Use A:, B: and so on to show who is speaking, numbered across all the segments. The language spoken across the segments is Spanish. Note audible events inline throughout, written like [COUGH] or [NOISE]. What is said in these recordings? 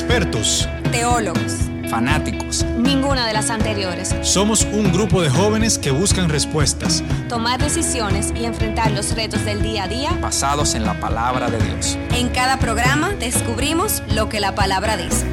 A: expertos,
B: teólogos,
C: fanáticos.
B: Ninguna de las anteriores.
A: Somos un grupo de jóvenes que buscan respuestas,
B: tomar decisiones y enfrentar los retos del día a día
C: basados en la palabra de Dios.
B: En cada programa descubrimos lo que la palabra dice.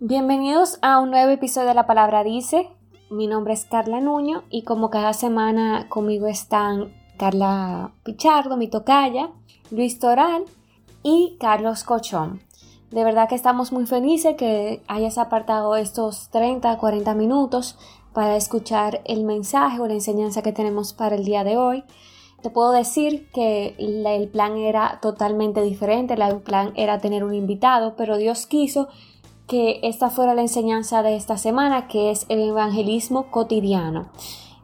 D: Bienvenidos a un nuevo episodio de La Palabra Dice. Mi nombre es Carla Nuño y como cada semana conmigo están Carla Pichardo, mi tocaya, Luis Toral y Carlos Cochón. De verdad que estamos muy felices que hayas apartado estos 30, 40 minutos para escuchar el mensaje o la enseñanza que tenemos para el día de hoy. Te puedo decir que el plan era totalmente diferente, el plan era tener un invitado, pero Dios quiso que esta fuera la enseñanza de esta semana, que es el evangelismo cotidiano.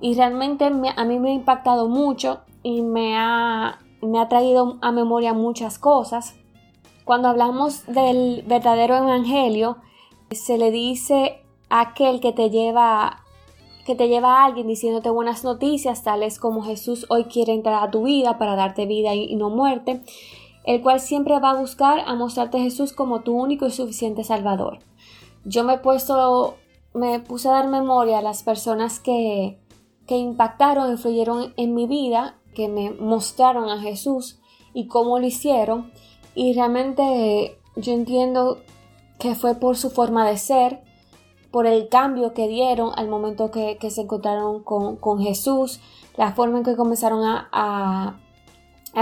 D: Y realmente a mí me ha impactado mucho y me ha me ha traído a memoria muchas cosas. Cuando hablamos del verdadero evangelio, se le dice a aquel que te lleva que te lleva a alguien diciéndote buenas noticias, tales como Jesús hoy quiere entrar a tu vida para darte vida y no muerte, el cual siempre va a buscar a mostrarte a Jesús como tu único y suficiente Salvador. Yo me he puesto, me puse a dar memoria a las personas que, que impactaron, influyeron en mi vida que me mostraron a Jesús y cómo lo hicieron. Y realmente yo entiendo que fue por su forma de ser, por el cambio que dieron al momento que, se encontraron con, Jesús, la forma en que comenzaron a, a,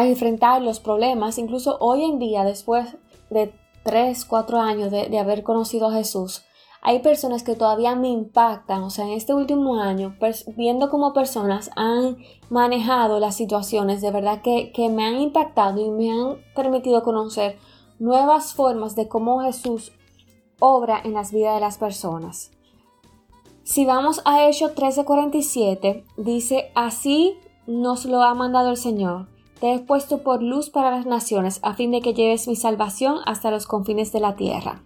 D: enfrentar los problemas. Incluso hoy en día, después de 3, 4 años de, de haber conocido a Jesús, hay personas que todavía me impactan, o sea, en este último año, viendo cómo personas han manejado las situaciones, de verdad que, que me han impactado y me han permitido conocer nuevas formas de cómo Jesús obra en las vidas de las personas. Si vamos a Hechos 13:47, dice, así nos lo ha mandado el Señor. Te he puesto por luz para las naciones, a fin de que lleves mi salvación hasta los confines de la tierra.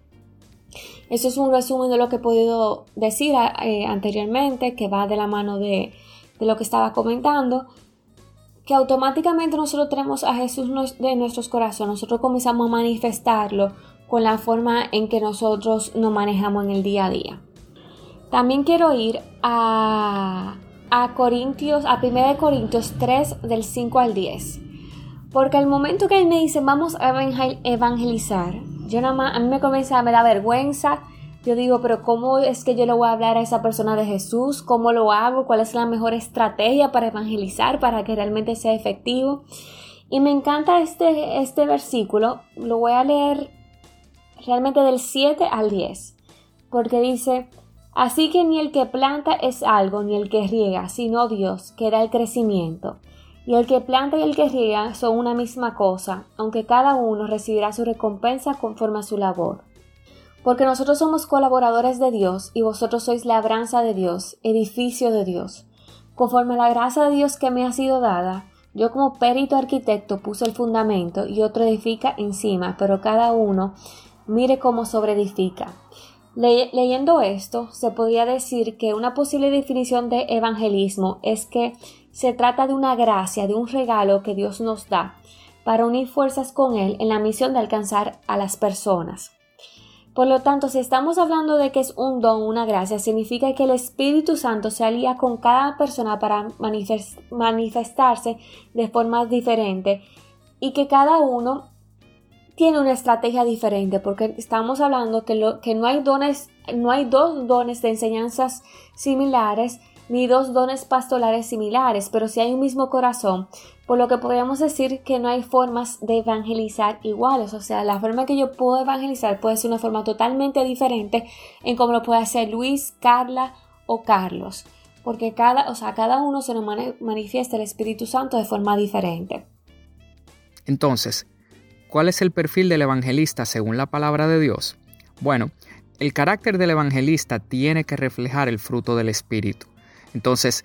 D: Eso es un resumen de lo que he podido decir eh, anteriormente, que va de la mano de, lo que estaba comentando, que automáticamente nosotros tenemos a Jesús de nuestros corazones, nosotros comenzamos a manifestarlo con la forma en que nosotros nos manejamos en el día a día. También quiero ir a, a Corintios, a 1 Corintios 3 del 5 al 10. Porque al momento que me dice vamos a evangelizar, yo nada más, a mí me comienza, me da vergüenza. Yo digo, pero ¿cómo es que yo le voy a hablar a esa persona de Jesús? ¿Cómo lo hago? ¿Cuál es la mejor estrategia para evangelizar, para que realmente sea efectivo? Y me encanta este, este versículo. Lo voy a leer realmente del 7 al 10. Porque dice, así que ni el que planta es algo, ni el que riega, sino Dios, que da el crecimiento. Y el que planta y el que riega son una misma cosa, aunque cada uno recibirá su recompensa conforme a su labor. Porque nosotros somos colaboradores de Dios y vosotros sois labranza de Dios, edificio de Dios. Conforme a la gracia de Dios que me ha sido dada, yo como perito arquitecto puse el fundamento y otro edifica encima, pero cada uno mire cómo sobreedifica. leyendo esto, se podría decir que una posible definición de evangelismo es que se trata de una gracia, de un regalo que Dios nos da para unir fuerzas con Él en la misión de alcanzar a las personas. Por lo tanto, si estamos hablando de que es un don, una gracia, significa que el Espíritu Santo se alía con cada persona para manifestarse de forma diferente y que cada uno tiene una estrategia diferente porque estamos hablando que no hay dones, no hay dos dones de enseñanzas similares ni dos dones pastorales similares, pero sí hay un mismo corazón, por lo que podríamos decir que no hay formas de evangelizar iguales, o sea, la forma que yo puedo evangelizar puede ser una forma totalmente diferente en cómo lo puede hacer Luis, Carla o Carlos, porque cada, o sea, cada uno se nos manifiesta el Espíritu Santo de forma diferente.
C: Entonces, ¿cuál es el perfil del evangelista según la palabra de Dios? Bueno, el carácter del evangelista tiene que reflejar el fruto del Espíritu. Entonces,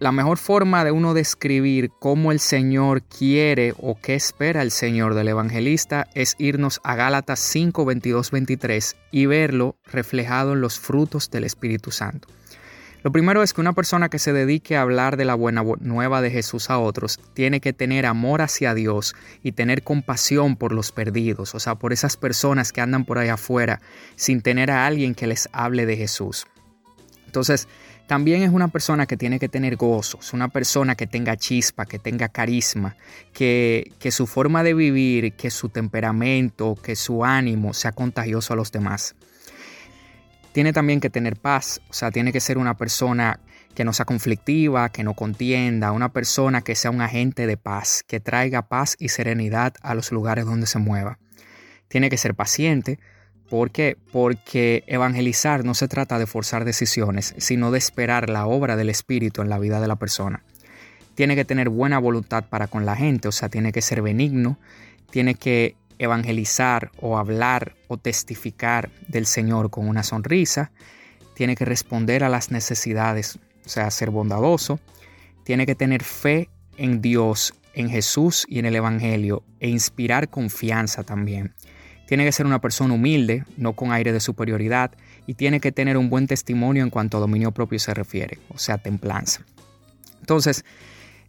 C: la mejor forma de uno describir cómo el Señor quiere o qué espera el Señor del evangelista es irnos a Gálatas 5, 22, 23 y verlo reflejado en los frutos del Espíritu Santo. Lo primero es que una persona que se dedique a hablar de la buena nueva de Jesús a otros tiene que tener amor hacia Dios y tener compasión por los perdidos, o sea, por esas personas que andan por ahí afuera sin tener a alguien que les hable de Jesús. Entonces, también es una persona que tiene que tener gozos, una persona que tenga chispa, que tenga carisma, que, que su forma de vivir, que su temperamento, que su ánimo sea contagioso a los demás tiene también que tener paz, o sea, tiene que ser una persona que no sea conflictiva, que no contienda, una persona que sea un agente de paz, que traiga paz y serenidad a los lugares donde se mueva. Tiene que ser paciente, ¿por qué? Porque evangelizar no se trata de forzar decisiones, sino de esperar la obra del Espíritu en la vida de la persona. Tiene que tener buena voluntad para con la gente, o sea, tiene que ser benigno, tiene que evangelizar o hablar o testificar del Señor con una sonrisa, tiene que responder a las necesidades, o sea, ser bondadoso, tiene que tener fe en Dios, en Jesús y en el Evangelio e inspirar confianza también. Tiene que ser una persona humilde, no con aire de superioridad, y tiene que tener un buen testimonio en cuanto a dominio propio se refiere, o sea, templanza. Entonces,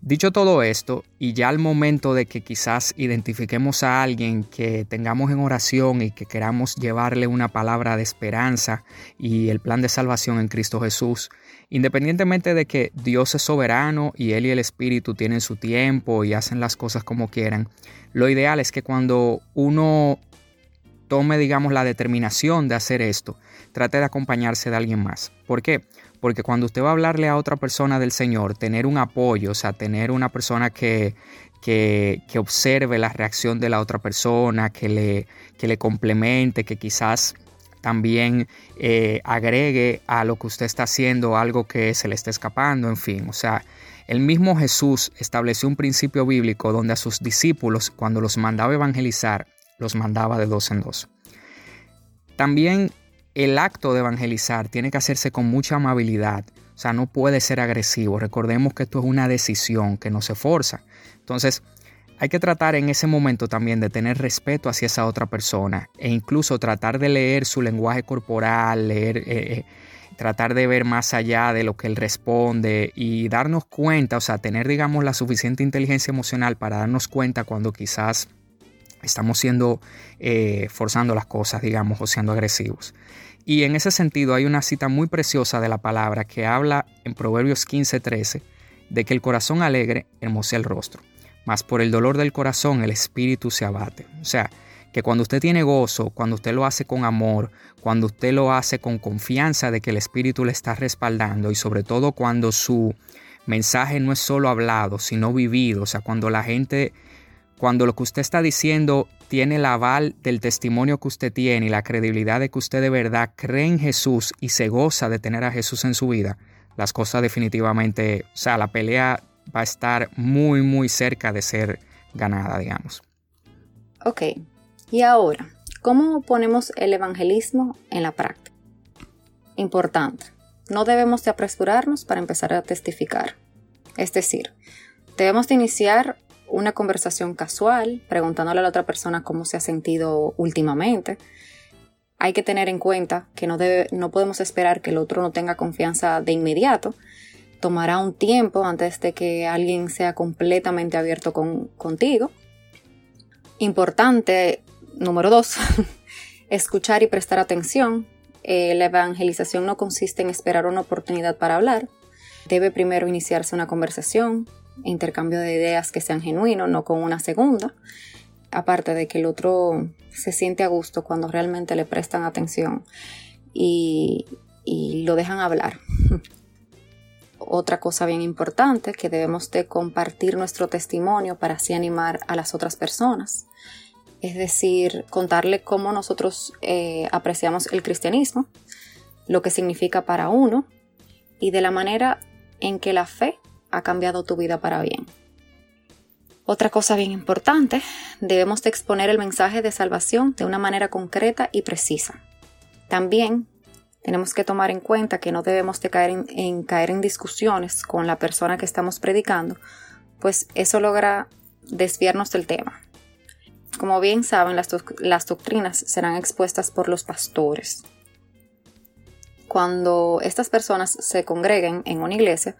C: Dicho todo esto, y ya al momento de que quizás identifiquemos a alguien que tengamos en oración y que queramos llevarle una palabra de esperanza y el plan de salvación en Cristo Jesús, independientemente de que Dios es soberano y Él y el Espíritu tienen su tiempo y hacen las cosas como quieran, lo ideal es que cuando uno tome, digamos, la determinación de hacer esto, trate de acompañarse de alguien más. ¿Por qué? Porque cuando usted va a hablarle a otra persona del Señor, tener un apoyo, o sea, tener una persona que, que, observe la reacción de la otra persona, que le, que le complemente, que quizás también eh, agregue a lo que usted está haciendo algo que se le está escapando, en fin, o sea, el mismo Jesús estableció un principio bíblico donde a sus discípulos, cuando los mandaba evangelizar, los mandaba de dos en dos. También el acto de evangelizar tiene que hacerse con mucha amabilidad, o sea, no puede ser agresivo. Recordemos que esto es una decisión que no se forza. Entonces, hay que tratar en ese momento también de tener respeto hacia esa otra persona e incluso tratar de leer su lenguaje corporal, leer, eh, eh, tratar de ver más allá de lo que él responde y darnos cuenta, o sea, tener, digamos, la suficiente inteligencia emocional para darnos cuenta cuando quizás estamos siendo, eh, forzando las cosas, digamos, o siendo agresivos. Y en ese sentido hay una cita muy preciosa de la palabra que habla en Proverbios 15:13 de que el corazón alegre hermosea el rostro, mas por el dolor del corazón el espíritu se abate. O sea, que cuando usted tiene gozo, cuando usted lo hace con amor, cuando usted lo hace con confianza de que el espíritu le está respaldando y sobre todo cuando su mensaje no es solo hablado, sino vivido, o sea, cuando la gente cuando lo que usted está diciendo tiene el aval del testimonio que usted tiene y la credibilidad de que usted de verdad cree en Jesús y se goza de tener a Jesús en su vida, las cosas definitivamente, o sea, la pelea va a estar muy, muy cerca de ser ganada, digamos.
E: Ok, y ahora, ¿cómo ponemos el evangelismo en la práctica? Importante, no debemos de apresurarnos para empezar a testificar. Es decir, debemos de iniciar una conversación casual, preguntándole a la otra persona cómo se ha sentido últimamente. Hay que tener en cuenta que no, debe, no podemos esperar que el otro no tenga confianza de inmediato. Tomará un tiempo antes de que alguien sea completamente abierto con, contigo. Importante, número dos, [LAUGHS] escuchar y prestar atención. Eh, la evangelización no consiste en esperar una oportunidad para hablar. Debe primero iniciarse una conversación, intercambio de ideas que sean genuinos, no con una segunda. Aparte de que el otro se siente a gusto cuando realmente le prestan atención y, lo dejan hablar. [LAUGHS] Otra cosa bien importante que debemos de compartir nuestro testimonio para así animar a las otras personas. Es decir, contarle cómo nosotros eh, apreciamos el cristianismo, lo que significa para uno y de la manera en que la fe ha cambiado tu vida para bien. Otra cosa bien importante, debemos de exponer el mensaje de salvación de una manera concreta y precisa. También tenemos que tomar en cuenta que no debemos de caer en, discusiones con la persona que estamos predicando, pues eso logra desviarnos del tema. Como bien saben, las doctrinas serán expuestas por los pastores. cuando estas personas se congreguen en una iglesia,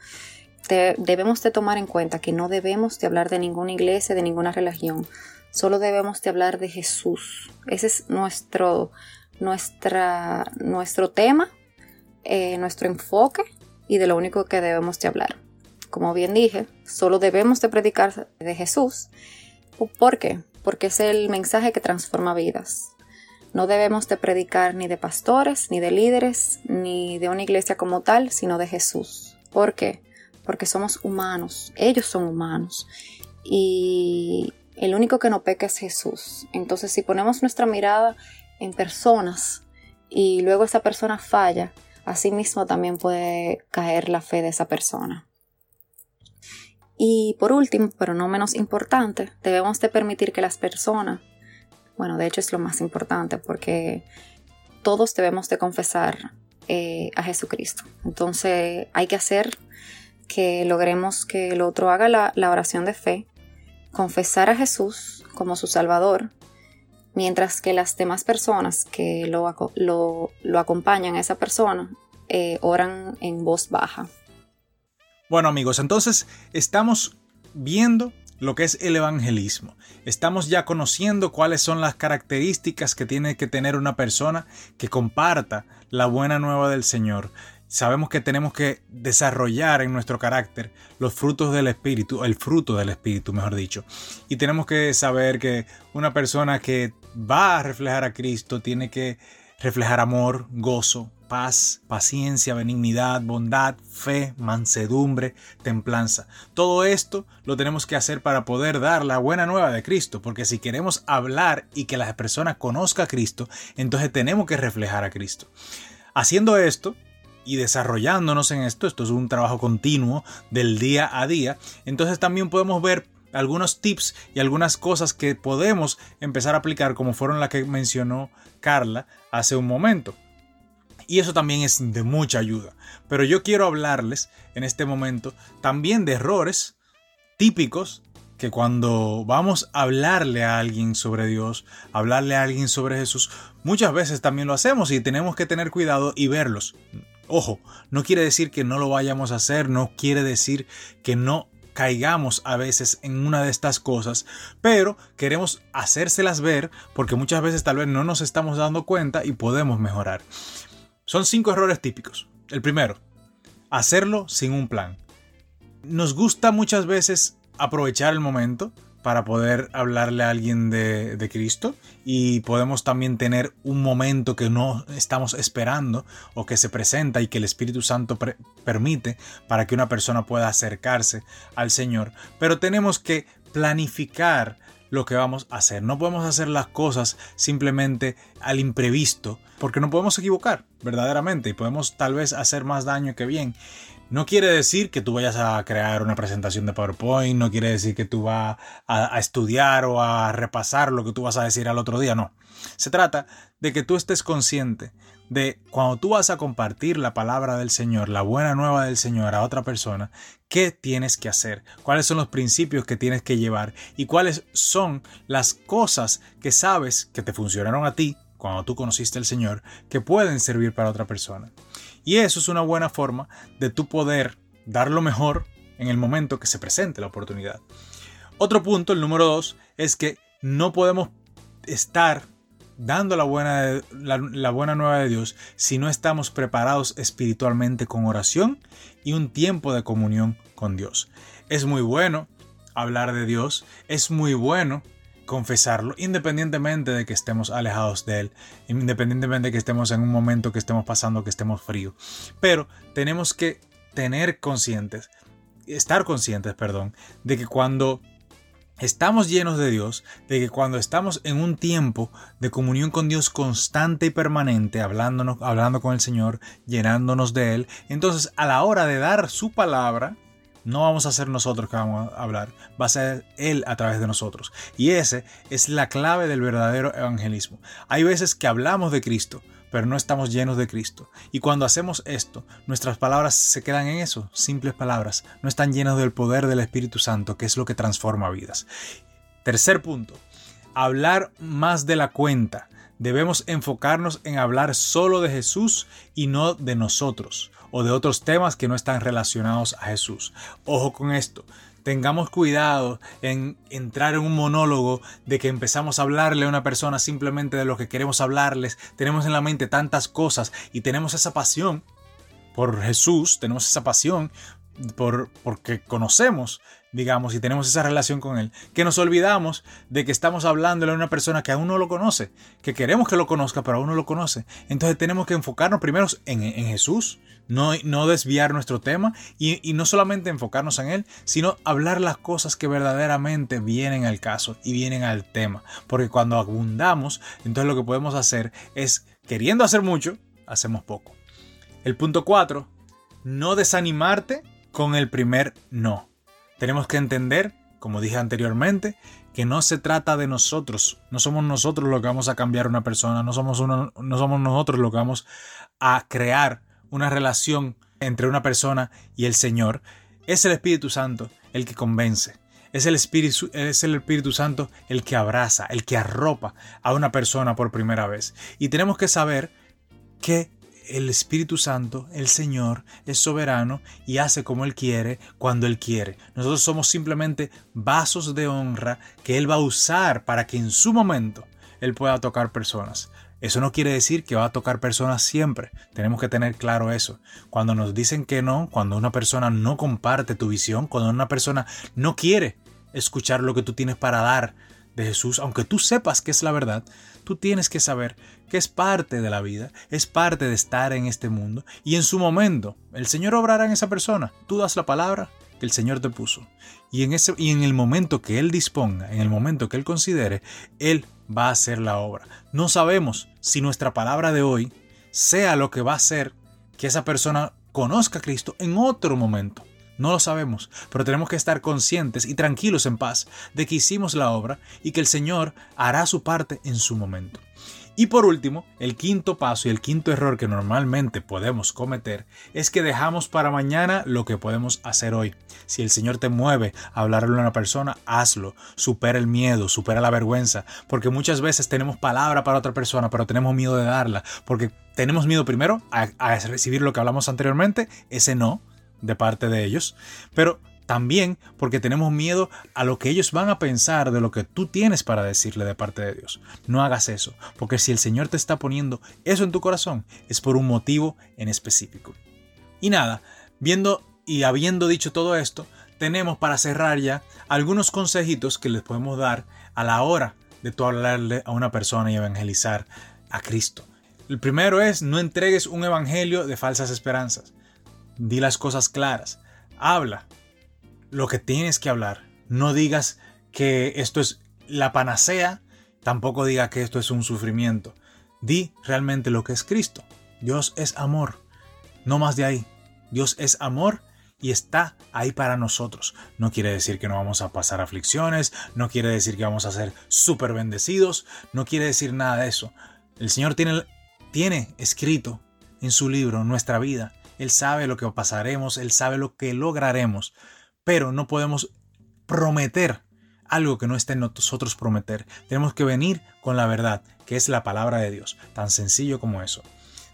E: debemos de tomar en cuenta que no debemos de hablar de ninguna iglesia, de ninguna religión, solo debemos de hablar de Jesús. Ese es nuestro, nuestra, nuestro tema, eh, nuestro enfoque y de lo único que debemos de hablar. Como bien dije, solo debemos de predicar de Jesús. ¿Por qué? Porque es el mensaje que transforma vidas. No debemos de predicar ni de pastores, ni de líderes, ni de una iglesia como tal, sino de Jesús. ¿Por qué? Porque somos humanos, ellos son humanos. Y el único que no peca es Jesús. Entonces, si ponemos nuestra mirada en personas y luego esa persona falla, así mismo también puede caer la fe de esa persona. Y por último, pero no menos importante, debemos de permitir que las personas bueno, de hecho es lo más importante porque todos debemos de confesar eh, a Jesucristo. Entonces hay que hacer que logremos que el otro haga la, oración de fe, confesar a Jesús como su Salvador, mientras que las demás personas que lo, lo, acompañan a esa persona eh, oran en voz baja.
A: Bueno amigos, entonces estamos viendo lo que es el evangelismo. Estamos ya conociendo cuáles son las características que tiene que tener una persona que comparta la buena nueva del Señor. Sabemos que tenemos que desarrollar en nuestro carácter los frutos del Espíritu, el fruto del Espíritu, mejor dicho. Y tenemos que saber que una persona que va a reflejar a Cristo tiene que reflejar amor, gozo, paz, paciencia, benignidad, bondad, fe, mansedumbre, templanza. Todo esto lo tenemos que hacer para poder dar la buena nueva de Cristo, porque si queremos hablar y que la persona conozca a Cristo, entonces tenemos que reflejar a Cristo. Haciendo esto, y desarrollándonos en esto, esto es un trabajo continuo del día a día, entonces también podemos ver algunos tips y algunas cosas que podemos empezar a aplicar como fueron las que mencionó Carla hace un momento. Y eso también es de mucha ayuda. Pero yo quiero hablarles en este momento también de errores típicos que cuando vamos a hablarle a alguien sobre Dios, hablarle a alguien sobre Jesús, muchas veces también lo hacemos y tenemos que tener cuidado y verlos. Ojo, no quiere decir que no lo vayamos a hacer, no quiere decir que no caigamos a veces en una de estas cosas, pero queremos hacérselas ver porque muchas veces tal vez no nos estamos dando cuenta y podemos mejorar. Son cinco errores típicos. El primero, hacerlo sin un plan. Nos gusta muchas veces aprovechar el momento para poder hablarle a alguien de, Cristo y podemos también tener un momento que no estamos esperando o que se presenta y que el Espíritu Santo permite para que una persona pueda acercarse al Señor. Pero tenemos que planificar lo que vamos a hacer. No podemos hacer las cosas simplemente al imprevisto, porque no podemos equivocar, verdaderamente, y podemos tal vez hacer más daño que bien. No quiere decir que tú vayas a crear una presentación de PowerPoint, no quiere decir que tú vas a, estudiar o a repasar lo que tú vas a decir al otro día, no. Se trata de que tú estés consciente de cuando tú vas a compartir la palabra del Señor, la buena nueva del Señor a otra persona, qué tienes que hacer, cuáles son los principios que tienes que llevar y cuáles son las cosas que sabes que te funcionaron a ti cuando tú conociste al Señor, que pueden servir para otra persona. Y eso es una buena forma de tú poder dar lo mejor en el momento que se presente la oportunidad. Otro punto, el número dos, es que no podemos estar dando la buena, la, buena nueva de Dios si no estamos preparados espiritualmente con oración y un tiempo de comunión con Dios. Es muy bueno hablar de Dios, es muy bueno confesarlo, independientemente de que estemos alejados de Él, independientemente de que estemos en un momento que estemos pasando, que estemos fríos. Pero tenemos que tener conscientes, estar conscientes, perdón, de que cuando estamos llenos de Dios, de que cuando estamos en un tiempo de comunión con Dios constante y permanente, hablándonos, hablando con el Señor, llenándonos de Él, entonces a la hora de dar su palabra, no vamos a ser nosotros que vamos a hablar, va a ser Él a través de nosotros. Y ese es la clave del verdadero evangelismo. Hay veces que hablamos de Cristo, pero no estamos llenos de Cristo. Y cuando hacemos esto, nuestras palabras se quedan en eso, simples palabras, no están llenas del poder del Espíritu Santo, que es lo que transforma vidas. Tercer punto, hablar más de la cuenta debemos enfocarnos en hablar solo de Jesús y no de nosotros o de otros temas que no están relacionados a Jesús. Ojo con esto. Tengamos cuidado en entrar en un monólogo de que empezamos a hablarle a una persona simplemente de lo que queremos hablarles. Tenemos en la mente tantas cosas y tenemos esa pasión por Jesús, tenemos esa pasión por, porque conocemos, digamos, y tenemos esa relación con Él, que nos olvidamos de que estamos hablándole a una persona que aún no lo conoce, que queremos que lo conozca, pero aún no lo conoce. Entonces tenemos que enfocarnos primero en, Jesús, no, no, desviar nuestro tema y, no solamente enfocarnos en Él, sino hablar las cosas que verdaderamente vienen al caso y vienen al tema. Porque cuando abundamos, entonces lo que podemos hacer es, queriendo hacer mucho, hacemos poco. El punto 4, no desanimarte con el primer no. Tenemos que entender, como dije anteriormente, que no se trata de nosotros. No somos nosotros los que vamos a cambiar una persona, no somos, nosotros los que vamos a crear una relación entre una persona y el Señor. Es el Espíritu Santo el que convence. Es el, Espíritu, es el Espíritu Santo el que abraza, el que arropa a una persona por primera vez. Y tenemos que saber que el Espíritu Santo, el Señor, es soberano y hace como Él quiere, cuando Él quiere. Nosotros somos simplemente vasos de honra que Él va a usar para que en su momento Él pueda tocar personas. Eso no quiere decir que va a tocar personas siempre. Tenemos que tener claro eso. Cuando nos dicen que no, cuando una persona no comparte tu visión, cuando una persona no quiere escuchar lo que tú tienes para dar de Jesús, aunque tú sepas que es la verdad, tú tienes que saber que es parte de la vida, es parte de estar en este mundo y en su momento el Señor obrará en esa persona. Tú das la palabra que el Señor te puso y en, ese, y en el momento que Él disponga, en el momento que Él considere, Él va a hacer la obra. No sabemos si nuestra palabra de hoy sea lo que va a hacer que esa persona conozca a Cristo en otro momento. No lo sabemos, pero tenemos que estar conscientes y tranquilos en paz de que hicimos la obra y que el Señor hará su parte en su momento. Y por último, el quinto paso y el quinto error que normalmente podemos cometer es que dejamos para mañana lo que podemos hacer hoy. Si el Señor te mueve a hablarle a una persona, hazlo. Supera el miedo, supera la vergüenza, porque muchas veces tenemos palabra para otra persona, pero tenemos miedo de darla, porque tenemos miedo primero a, a recibir lo que hablamos anteriormente, ese no, de parte de ellos, pero también porque tenemos miedo a lo que ellos van a pensar de lo que tú tienes para decirle de parte de Dios. No hagas eso, porque si el Señor te está poniendo eso en tu corazón, es por un motivo en específico. Y nada, viendo y habiendo dicho todo esto, tenemos para cerrar ya algunos consejitos que les podemos dar a la hora de tú hablarle a una persona y evangelizar a Cristo. El primero es no entregues un evangelio de falsas esperanzas. Di las cosas claras. Habla lo que tienes que hablar. No digas que esto es la panacea, tampoco diga que esto es un sufrimiento. Di realmente lo que es Cristo. Dios es amor. No más de ahí. Dios es amor y está ahí para nosotros. No quiere decir que no vamos a pasar aflicciones, no quiere decir que vamos a ser súper bendecidos, no quiere decir nada de eso. El Señor tiene, tiene escrito en su libro nuestra vida él sabe lo que pasaremos, Él sabe lo que lograremos, pero no podemos prometer algo que no esté en nosotros prometer. Tenemos que venir con la verdad, que es la palabra de Dios, tan sencillo como eso.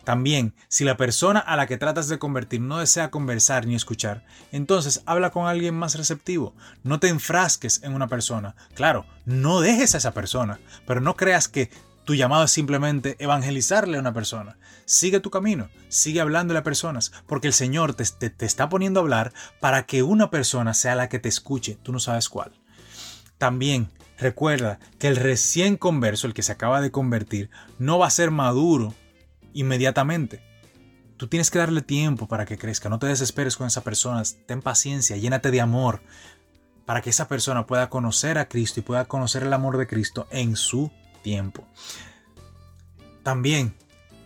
A: También, si la persona a la que tratas de convertir no desea conversar ni escuchar, entonces habla con alguien más receptivo. No te enfrasques en una persona. Claro, no dejes a esa persona, pero no creas que tu llamado es simplemente evangelizarle a una persona. Sigue tu camino, sigue hablándole a personas, porque el Señor te, te, está poniendo a hablar para que una persona sea la que te escuche, tú no sabes cuál. También recuerda que el recién converso, el que se acaba de convertir, no va a ser maduro inmediatamente. Tú tienes que darle tiempo para que crezca, no te desesperes con esa persona, ten paciencia, llénate de amor, para que esa persona pueda conocer a Cristo y pueda conocer el amor de Cristo en su tiempo. También,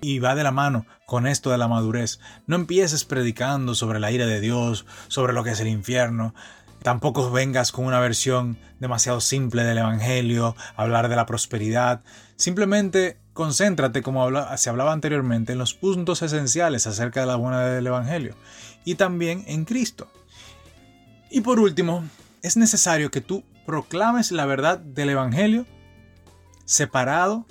A: y va de la mano con esto de la madurez, no empieces predicando sobre la ira de Dios, sobre lo que es el infierno. Tampoco vengas con una versión demasiado simple del Evangelio, hablar de la prosperidad. Simplemente concéntrate, como se hablaba anteriormente, en los puntos esenciales acerca de la buena del Evangelio y también en Cristo. Y por último, es necesario que tú proclames la verdad del Evangelio separado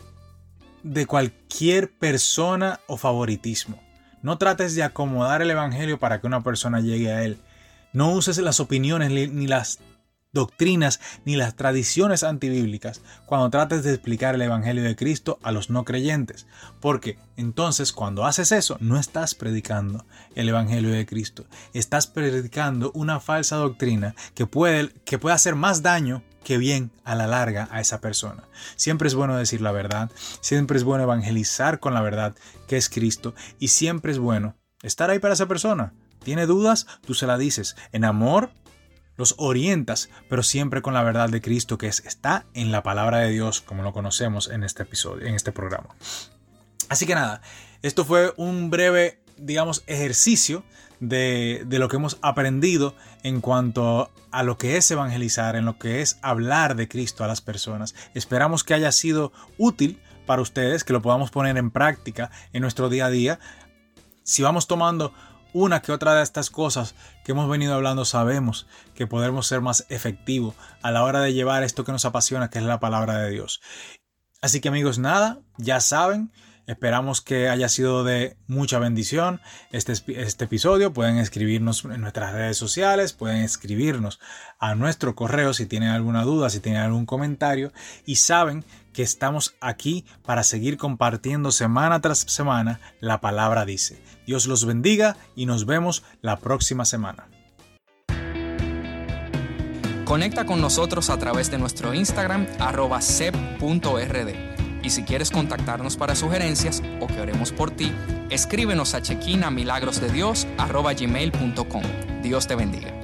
A: de cualquier persona o favoritismo. No trates de acomodar el Evangelio para que una persona llegue a él. No uses las opiniones ni las doctrinas ni las tradiciones antibíblicas cuando trates de explicar el Evangelio de Cristo a los no creyentes, porque entonces cuando haces eso no estás predicando el Evangelio de Cristo, estás predicando una falsa doctrina que puede, que puede hacer más daño que bien a la larga a esa persona. Siempre es bueno decir la verdad, siempre es bueno evangelizar con la verdad que es Cristo y siempre es bueno estar ahí para esa persona. ¿Tiene dudas? Tú se la dices en amor los orientas, pero siempre con la verdad de Cristo que está en la palabra de Dios, como lo conocemos en este episodio, en este programa. Así que nada, esto fue un breve, digamos, ejercicio de, de, lo que hemos aprendido en cuanto a lo que es evangelizar, en lo que es hablar de Cristo a las personas. Esperamos que haya sido útil para ustedes, que lo podamos poner en práctica en nuestro día a día. Si vamos tomando una que otra de estas cosas que hemos venido hablando sabemos que podemos ser más efectivos a la hora de llevar esto que nos apasiona, que es la palabra de Dios. Así que amigos, nada, ya saben, Esperamos que haya sido de mucha bendición este, este, episodio. Pueden escribirnos en nuestras redes sociales, pueden escribirnos a nuestro correo si tienen alguna duda, si tienen algún comentario. Y saben que estamos aquí para seguir compartiendo semana tras semana la palabra dice. Dios los bendiga y nos vemos la próxima semana.
C: Conecta con nosotros a través de nuestro Instagram arroba sep.rd y si quieres contactarnos para sugerencias o que oremos por ti, escríbenos a chequinamilagrosdedios.gmail.com. Dios te bendiga.